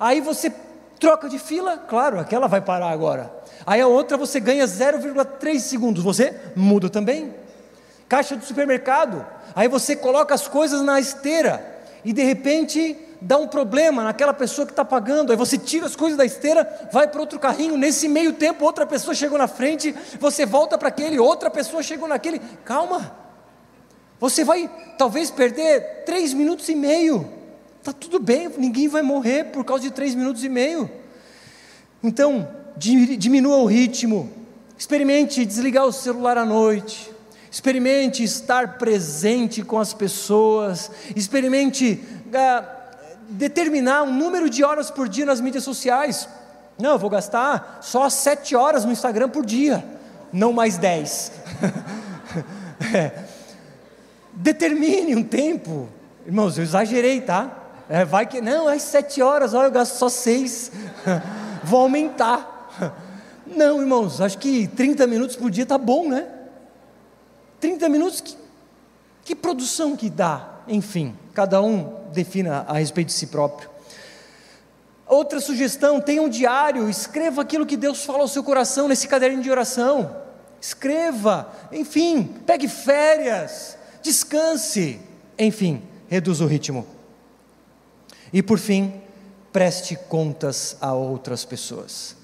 Aí você troca de fila, claro, aquela vai parar agora. Aí a outra você ganha 0,3 segundos, você muda também. Caixa do supermercado, aí você coloca as coisas na esteira e de repente dá um problema naquela pessoa que está pagando, aí você tira as coisas da esteira, vai para outro carrinho, nesse meio tempo outra pessoa chegou na frente, você volta para aquele, outra pessoa chegou naquele, calma, você vai talvez perder três minutos e meio, está tudo bem, ninguém vai morrer por causa de três minutos e meio, então diminua o ritmo, experimente desligar o celular à noite, experimente estar presente com as pessoas, experimente ah, determinar um número de horas por dia nas mídias sociais. Não, eu vou gastar só sete horas no Instagram por dia, não mais dez. é. Determine um tempo, irmãos, eu exagerei, tá? É, vai que não, é sete horas, olha, eu gasto só seis. vou aumentar. Não, irmãos, acho que 30 minutos por dia está bom, né? 30 minutos, que, que produção que dá? Enfim, cada um defina a respeito de si próprio. Outra sugestão: tenha um diário, escreva aquilo que Deus fala ao seu coração nesse caderno de oração. Escreva, enfim, pegue férias, descanse, enfim, reduza o ritmo. E por fim, preste contas a outras pessoas.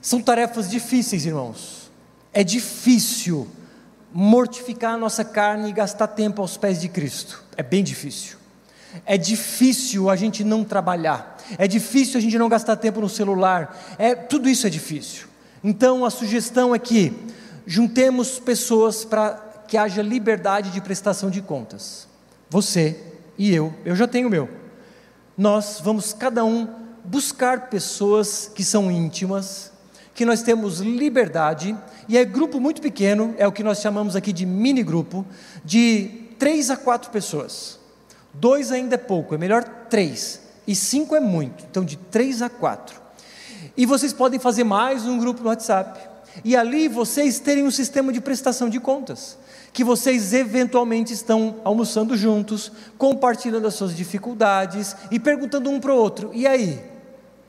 São tarefas difíceis, irmãos. É difícil mortificar a nossa carne e gastar tempo aos pés de Cristo. É bem difícil. É difícil a gente não trabalhar. É difícil a gente não gastar tempo no celular. É tudo isso é difícil. Então a sugestão é que juntemos pessoas para que haja liberdade de prestação de contas. Você e eu, eu já tenho o meu. Nós vamos cada um buscar pessoas que são íntimas, que nós temos liberdade, e é grupo muito pequeno, é o que nós chamamos aqui de mini grupo, de três a quatro pessoas. Dois ainda é pouco, é melhor três. E cinco é muito, então de três a quatro. E vocês podem fazer mais um grupo no WhatsApp. E ali vocês terem um sistema de prestação de contas. Que vocês eventualmente estão almoçando juntos, compartilhando as suas dificuldades e perguntando um para o outro: e aí?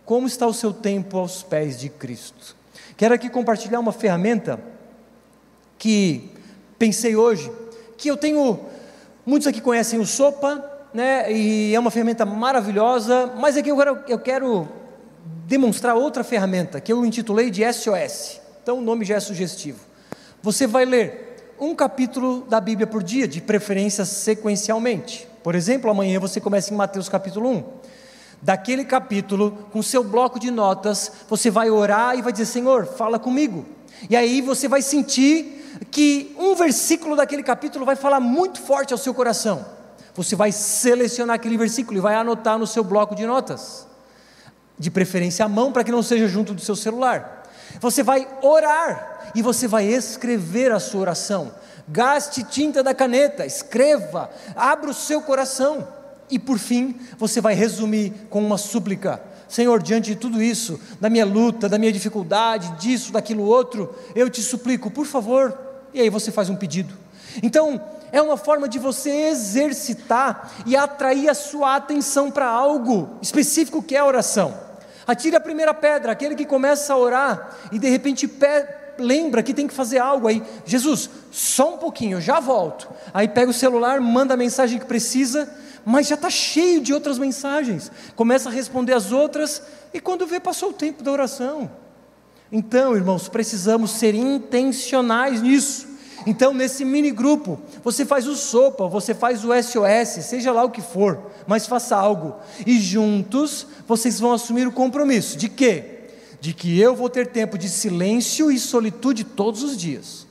Como está o seu tempo aos pés de Cristo? Quero aqui compartilhar uma ferramenta que pensei hoje, que eu tenho, muitos aqui conhecem o Sopa, né, e é uma ferramenta maravilhosa, mas aqui eu quero, eu quero demonstrar outra ferramenta que eu intitulei de SOS. Então o nome já é sugestivo. Você vai ler um capítulo da Bíblia por dia, de preferência sequencialmente. Por exemplo, amanhã você começa em Mateus capítulo 1. Daquele capítulo, com seu bloco de notas, você vai orar e vai dizer: Senhor, fala comigo. E aí você vai sentir que um versículo daquele capítulo vai falar muito forte ao seu coração. Você vai selecionar aquele versículo e vai anotar no seu bloco de notas, de preferência à mão, para que não seja junto do seu celular. Você vai orar e você vai escrever a sua oração. Gaste tinta da caneta, escreva, abra o seu coração. E por fim, você vai resumir com uma súplica Senhor, diante de tudo isso, da minha luta, da minha dificuldade, disso, daquilo outro, eu te suplico, por favor. E aí você faz um pedido. Então, é uma forma de você exercitar e atrair a sua atenção para algo específico que é a oração. Atire a primeira pedra, aquele que começa a orar e de repente lembra que tem que fazer algo aí. Jesus, só um pouquinho, já volto. Aí pega o celular, manda a mensagem que precisa mas já está cheio de outras mensagens. Começa a responder as outras, e quando vê, passou o tempo da oração. Então, irmãos, precisamos ser intencionais nisso. Então, nesse mini grupo, você faz o sopa, você faz o SOS, seja lá o que for, mas faça algo. E juntos vocês vão assumir o compromisso de quê? De que eu vou ter tempo de silêncio e solitude todos os dias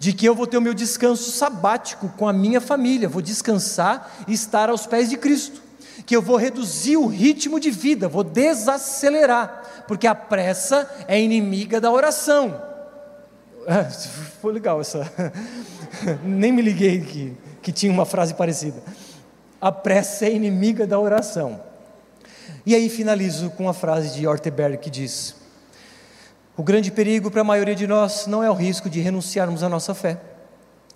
de que eu vou ter o meu descanso sabático com a minha família, vou descansar e estar aos pés de Cristo, que eu vou reduzir o ritmo de vida, vou desacelerar, porque a pressa é inimiga da oração. Foi legal essa. Nem me liguei que, que tinha uma frase parecida. A pressa é inimiga da oração. E aí finalizo com a frase de Orteberg que diz: o grande perigo para a maioria de nós não é o risco de renunciarmos à nossa fé,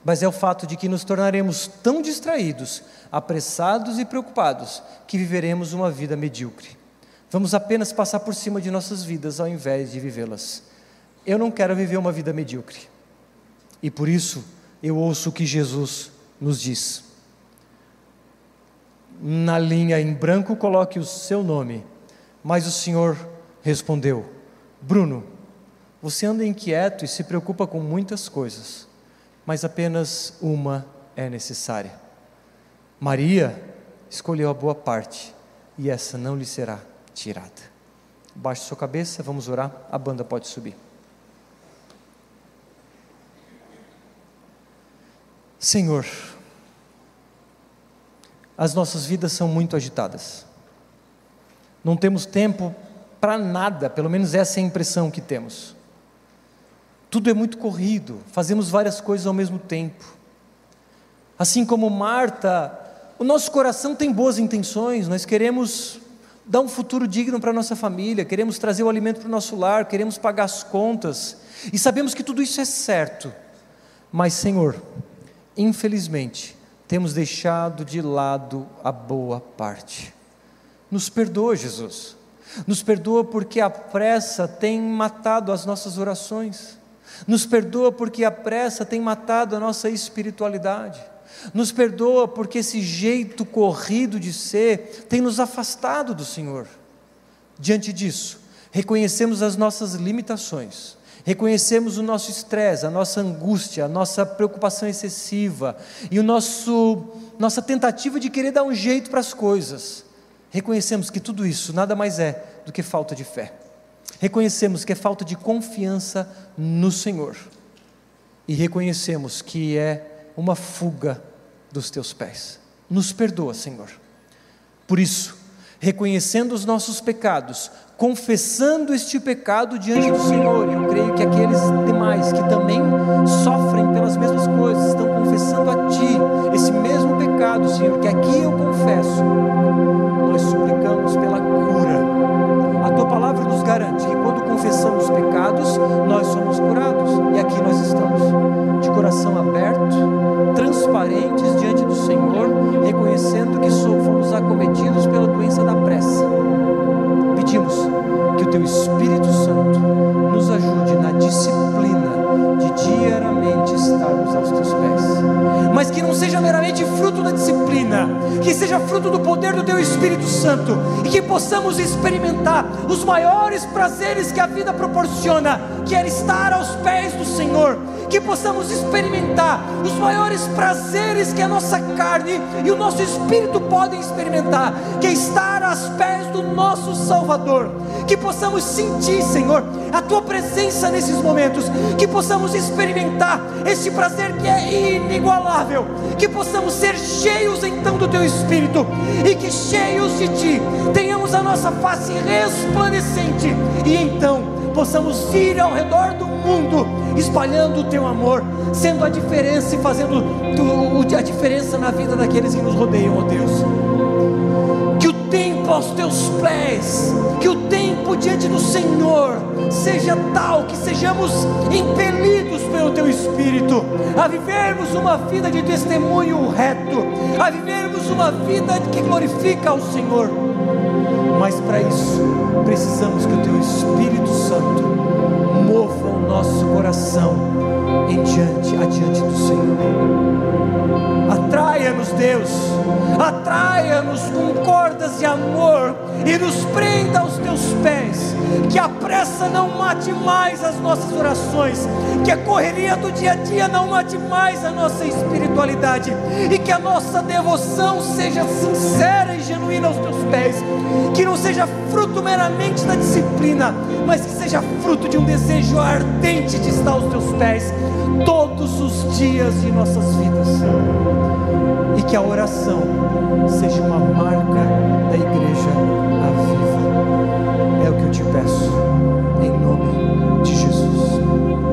mas é o fato de que nos tornaremos tão distraídos, apressados e preocupados que viveremos uma vida medíocre. Vamos apenas passar por cima de nossas vidas ao invés de vivê-las. Eu não quero viver uma vida medíocre. E por isso eu ouço o que Jesus nos diz. Na linha em branco coloque o seu nome. Mas o Senhor respondeu: Bruno, você anda inquieto e se preocupa com muitas coisas, mas apenas uma é necessária. Maria escolheu a boa parte e essa não lhe será tirada. Baixe sua cabeça, vamos orar. A banda pode subir. Senhor, as nossas vidas são muito agitadas. Não temos tempo para nada, pelo menos essa é a impressão que temos. Tudo é muito corrido, fazemos várias coisas ao mesmo tempo. Assim como Marta, o nosso coração tem boas intenções, nós queremos dar um futuro digno para a nossa família, queremos trazer o alimento para o nosso lar, queremos pagar as contas, e sabemos que tudo isso é certo, mas, Senhor, infelizmente, temos deixado de lado a boa parte. Nos perdoa, Jesus, nos perdoa porque a pressa tem matado as nossas orações. Nos perdoa porque a pressa tem matado a nossa espiritualidade. Nos perdoa porque esse jeito corrido de ser tem nos afastado do Senhor. Diante disso, reconhecemos as nossas limitações, reconhecemos o nosso estresse, a nossa angústia, a nossa preocupação excessiva e o nosso nossa tentativa de querer dar um jeito para as coisas. Reconhecemos que tudo isso nada mais é do que falta de fé. Reconhecemos que é falta de confiança no Senhor. E reconhecemos que é uma fuga dos teus pés. Nos perdoa, Senhor. Por isso, reconhecendo os nossos pecados, confessando este pecado diante do Senhor, eu creio que aqueles demais que também sofrem pelas mesmas coisas, estão confessando a Ti esse mesmo pecado, Senhor, que aqui eu confesso, nós suplicamos pela cura. A Tua palavra nos garante que quando confessamos pecados, nós somos curados, e aqui nós estamos, de coração aberto, transparentes diante do Senhor, reconhecendo que fomos acometidos pela doença da pressa. Pedimos que o Teu Espírito Santo nos ajude na disciplina de diariamente estarmos aos Teus pés, mas que não seja meramente fruto da disciplina, que seja fruto do poder do Teu Espírito Santo e que possamos experimentar os maiores prazeres que a vida proporciona, que é estar aos pés do Senhor, que possamos experimentar os maiores prazeres que a nossa carne e o nosso espírito podem experimentar, que é estar aos pés nosso Salvador, que possamos sentir, Senhor, a tua presença nesses momentos, que possamos experimentar este prazer que é inigualável, que possamos ser cheios então do teu espírito. E que cheios de ti tenhamos a nossa face resplandecente. E então possamos ir ao redor do mundo espalhando o teu amor, sendo a diferença e fazendo a diferença na vida daqueles que nos rodeiam, ó Deus. Tempo aos teus pés, que o tempo diante do Senhor seja tal que sejamos impelidos pelo teu Espírito a vivermos uma vida de testemunho reto, a vivermos uma vida que glorifica ao Senhor. Mas para isso precisamos que o teu Espírito Santo mova o nosso coração em diante, adiante do Senhor. Atraia-nos, Deus, atraia-nos com cordas de amor e nos prenda aos teus pés. Que a pressa não mate mais as nossas orações, que a correria do dia a dia não mate mais a nossa espiritualidade e que a nossa devoção seja sincera e genuína aos teus pés. Que não seja fruto meramente da disciplina, mas que seja fruto de um desejo ardente de estar aos teus pés todos os dias de nossas vidas. E que a oração seja uma marca